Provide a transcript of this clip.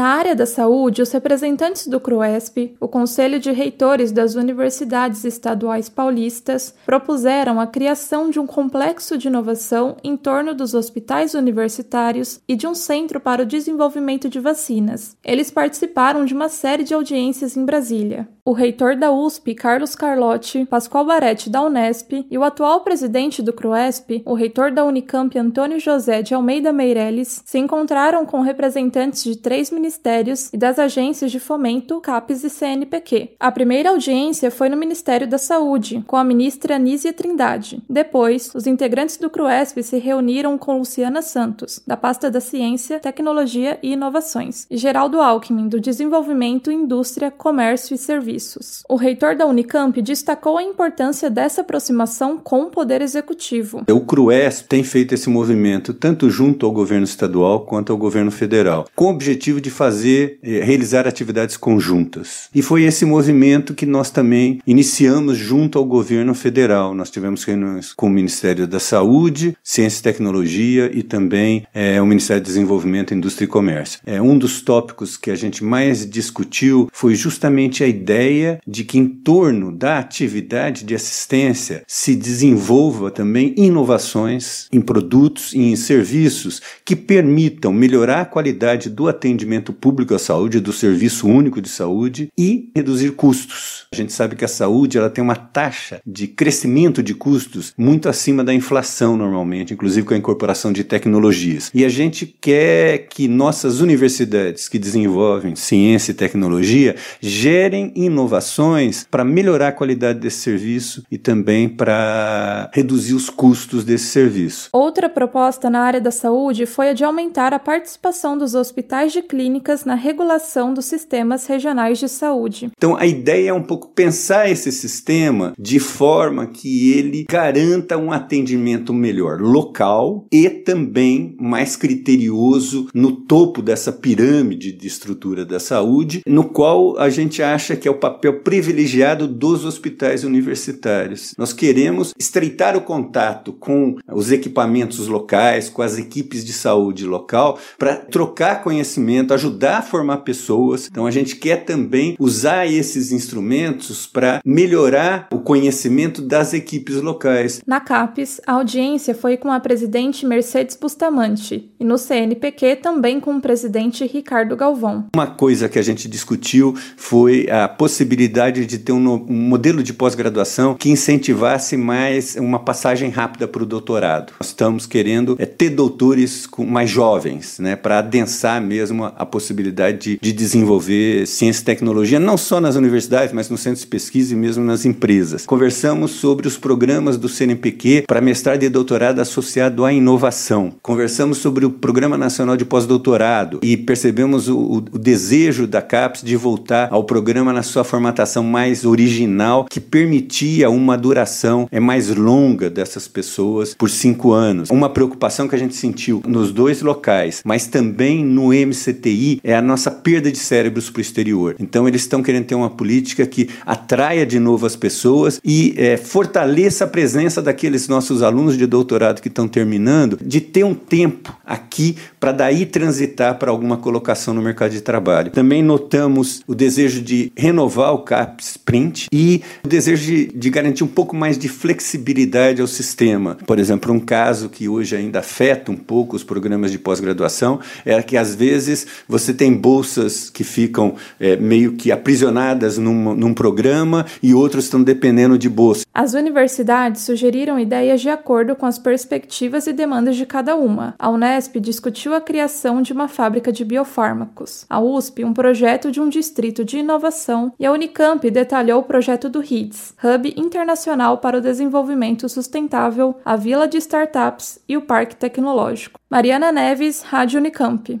Na área da saúde, os representantes do CRUESP, o Conselho de Reitores das Universidades Estaduais Paulistas, propuseram a criação de um complexo de inovação em torno dos hospitais universitários e de um centro para o desenvolvimento de vacinas. Eles participaram de uma série de audiências em Brasília. O reitor da USP, Carlos Carlotti, Pascoal Baretti da Unesp e o atual presidente do CRUESP, o reitor da Unicamp, Antônio José de Almeida Meirelles, se encontraram com representantes de três ministérios ministérios e das agências de fomento, CAPES e CNPq. A primeira audiência foi no Ministério da Saúde, com a ministra Anísia Trindade. Depois, os integrantes do CRUESP se reuniram com Luciana Santos, da pasta da Ciência, Tecnologia e Inovações, e Geraldo Alckmin, do Desenvolvimento, Indústria, Comércio e Serviços. O reitor da Unicamp destacou a importância dessa aproximação com o Poder Executivo. O CRUESP tem feito esse movimento tanto junto ao governo estadual quanto ao governo federal, com o objetivo de fazer, eh, realizar atividades conjuntas. E foi esse movimento que nós também iniciamos junto ao governo federal. Nós tivemos reuniões com o Ministério da Saúde, Ciência e Tecnologia e também eh, o Ministério do Desenvolvimento, Indústria e Comércio. É, um dos tópicos que a gente mais discutiu foi justamente a ideia de que em torno da atividade de assistência se desenvolva também inovações em produtos e em serviços que permitam melhorar a qualidade do atendimento atendimento público à saúde, do serviço único de saúde e reduzir custos. A gente sabe que a saúde ela tem uma taxa de crescimento de custos muito acima da inflação normalmente, inclusive com a incorporação de tecnologias. E a gente quer que nossas universidades que desenvolvem ciência e tecnologia gerem inovações para melhorar a qualidade desse serviço e também para reduzir os custos desse serviço. Outra proposta na área da saúde foi a de aumentar a participação dos hospitais de clínica clínicas na regulação dos sistemas regionais de saúde. Então, a ideia é um pouco pensar esse sistema de forma que ele garanta um atendimento melhor local e também mais criterioso no topo dessa pirâmide de estrutura da saúde, no qual a gente acha que é o papel privilegiado dos hospitais universitários. Nós queremos estreitar o contato com os equipamentos locais, com as equipes de saúde local, para trocar conhecimento, ajudar a formar pessoas. Então a gente quer também usar esses instrumentos para melhorar o conhecimento das equipes locais. Na CAPES, a audiência foi com a presidente Mercedes Bustamante e no CNPq também com o presidente Ricardo Galvão. Uma coisa que a gente discutiu foi a possibilidade de ter um, um modelo de pós-graduação que incentivasse mais uma passagem rápida para o doutorado. Nós estamos querendo é, ter doutores com, mais jovens, né, para adensar mesmo a possibilidade de, de desenvolver ciência e tecnologia, não só nas universidades, mas nos centros de pesquisa e mesmo nas empresas. Conversamos sobre os programas do CNPq para mestrado e doutorado associado à inovação. Conversamos sobre o Programa Nacional de Pós-Doutorado e percebemos o, o, desejo da CAPES de voltar ao programa na sua formatação mais original, que permitia uma duração é mais longa dessas pessoas por cinco anos. Uma preocupação que a gente sentiu nos dois locais, mas também no MCTI é a nossa perda de cérebros para o exterior. Então eles estão querendo ter uma política que atraia de novo as pessoas e é, fortaleça a presença daqueles nossos alunos de doutorado que estão terminando, de ter um tempo aqui para daí transitar para alguma colocação no mercado de trabalho. Também notamos o desejo de renovar o CAPS Print e o desejo de, de garantir um pouco mais de flexibilidade ao sistema. Por exemplo, um caso que hoje ainda afeta um pouco os programas de pós-graduação é que às vezes você tem bolsas que ficam é, meio que aprisionadas num, num programa e outros estão dependendo de bolsa. As universidades sugeriram ideias de acordo com as perspectivas e demandas de cada uma. A Unesp discutiu a criação de uma fábrica de biofármacos, a USP um projeto de um distrito de inovação e a Unicamp detalhou o projeto do HIDS, Hub Internacional para o Desenvolvimento Sustentável, a Vila de Startups e o Parque Tecnológico. Mariana Neves, Rádio Unicamp.